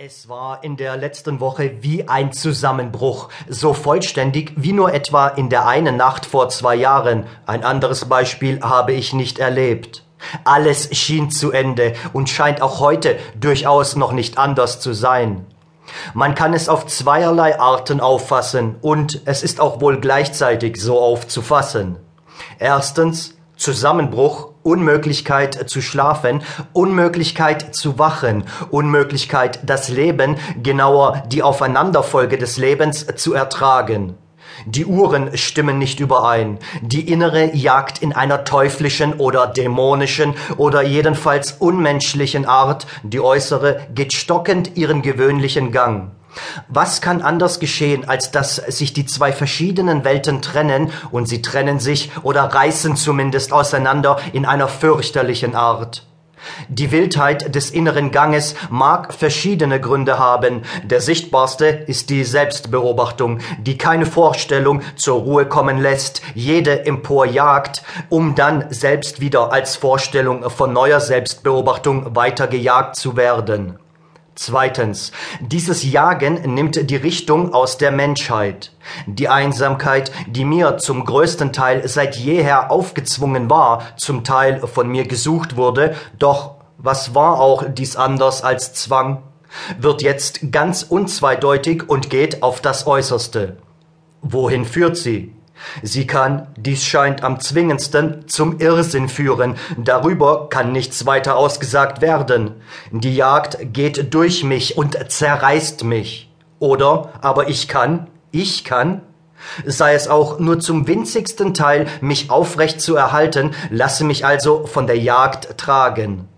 Es war in der letzten Woche wie ein Zusammenbruch, so vollständig wie nur etwa in der einen Nacht vor zwei Jahren. Ein anderes Beispiel habe ich nicht erlebt. Alles schien zu Ende und scheint auch heute durchaus noch nicht anders zu sein. Man kann es auf zweierlei Arten auffassen und es ist auch wohl gleichzeitig so aufzufassen. Erstens Zusammenbruch Unmöglichkeit zu schlafen, Unmöglichkeit zu wachen, Unmöglichkeit das Leben, genauer die Aufeinanderfolge des Lebens zu ertragen. Die Uhren stimmen nicht überein. Die innere jagt in einer teuflischen oder dämonischen oder jedenfalls unmenschlichen Art, die äußere geht stockend ihren gewöhnlichen Gang. Was kann anders geschehen, als dass sich die zwei verschiedenen Welten trennen, und sie trennen sich oder reißen zumindest auseinander in einer fürchterlichen Art? Die Wildheit des inneren Ganges mag verschiedene Gründe haben. Der sichtbarste ist die Selbstbeobachtung, die keine Vorstellung zur Ruhe kommen lässt, jede emporjagt, um dann selbst wieder als Vorstellung von neuer Selbstbeobachtung weitergejagt zu werden. Zweitens, dieses Jagen nimmt die Richtung aus der Menschheit. Die Einsamkeit, die mir zum größten Teil seit jeher aufgezwungen war, zum Teil von mir gesucht wurde, doch was war auch dies anders als Zwang, wird jetzt ganz unzweideutig und geht auf das Äußerste. Wohin führt sie? Sie kann, dies scheint am zwingendsten, zum Irrsinn führen, darüber kann nichts weiter ausgesagt werden. Die Jagd geht durch mich und zerreißt mich. Oder aber ich kann, ich kann, sei es auch nur zum winzigsten Teil, mich aufrecht zu erhalten, lasse mich also von der Jagd tragen.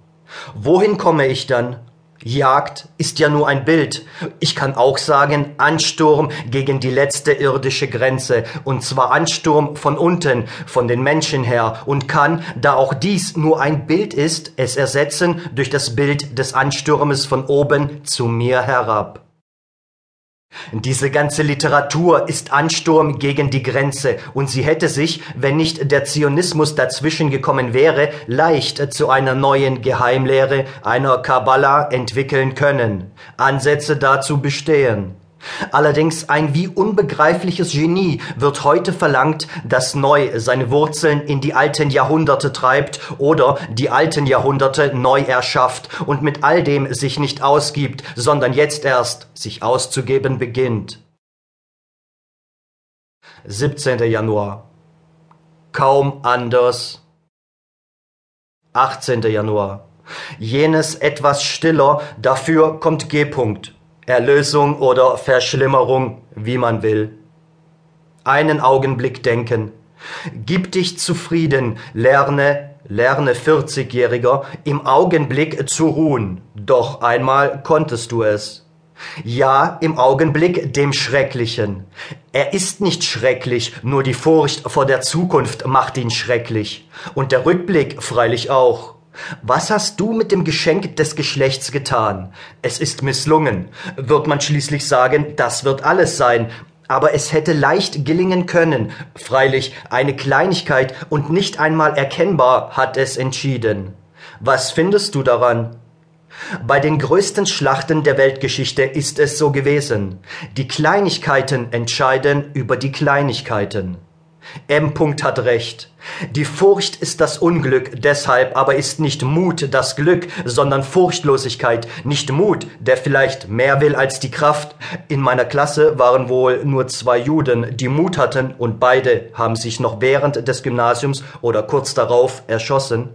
Wohin komme ich dann? Jagd ist ja nur ein Bild. Ich kann auch sagen Ansturm gegen die letzte irdische Grenze, und zwar Ansturm von unten, von den Menschen her, und kann, da auch dies nur ein Bild ist, es ersetzen durch das Bild des Ansturmes von oben zu mir herab. Diese ganze Literatur ist Ansturm gegen die Grenze, und sie hätte sich, wenn nicht der Zionismus dazwischen gekommen wäre, leicht zu einer neuen Geheimlehre, einer Kabbala entwickeln können. Ansätze dazu bestehen. Allerdings ein wie unbegreifliches Genie wird heute verlangt, das neu seine Wurzeln in die alten Jahrhunderte treibt oder die alten Jahrhunderte neu erschafft und mit all dem sich nicht ausgibt, sondern jetzt erst sich auszugeben beginnt. 17. Januar. Kaum anders. 18. Januar. Jenes etwas stiller, dafür kommt G. -Punkt. Erlösung oder Verschlimmerung, wie man will. Einen Augenblick denken. Gib dich zufrieden, lerne, lerne 40-Jähriger, im Augenblick zu ruhen. Doch einmal konntest du es. Ja, im Augenblick dem Schrecklichen. Er ist nicht schrecklich, nur die Furcht vor der Zukunft macht ihn schrecklich. Und der Rückblick freilich auch. Was hast du mit dem Geschenk des Geschlechts getan? Es ist misslungen. Wird man schließlich sagen, das wird alles sein. Aber es hätte leicht gelingen können. Freilich, eine Kleinigkeit und nicht einmal erkennbar hat es entschieden. Was findest du daran? Bei den größten Schlachten der Weltgeschichte ist es so gewesen. Die Kleinigkeiten entscheiden über die Kleinigkeiten. M. hat recht. Die Furcht ist das Unglück, deshalb aber ist nicht Mut das Glück, sondern Furchtlosigkeit, nicht Mut, der vielleicht mehr will als die Kraft. In meiner Klasse waren wohl nur zwei Juden, die Mut hatten, und beide haben sich noch während des Gymnasiums oder kurz darauf erschossen.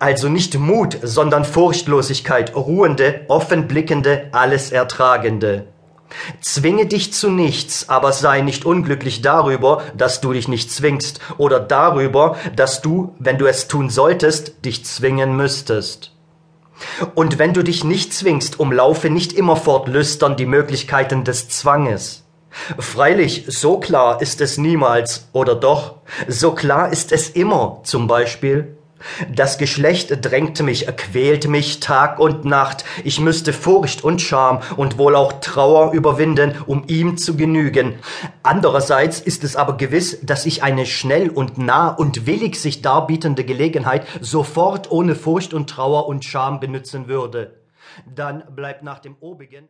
Also nicht Mut, sondern Furchtlosigkeit, ruhende, offenblickende, alles ertragende. Zwinge dich zu nichts, aber sei nicht unglücklich darüber, dass du dich nicht zwingst, oder darüber, dass du, wenn du es tun solltest, dich zwingen müsstest. Und wenn du dich nicht zwingst, umlaufe nicht immerfort lüstern die Möglichkeiten des Zwanges. Freilich, so klar ist es niemals, oder doch, so klar ist es immer, zum Beispiel, das Geschlecht drängte mich, quälte mich Tag und Nacht. Ich müsste Furcht und Scham und wohl auch Trauer überwinden, um ihm zu genügen. Andererseits ist es aber gewiss, dass ich eine schnell und nah und willig sich darbietende Gelegenheit sofort ohne Furcht und Trauer und Scham benützen würde. Dann bleibt nach dem obigen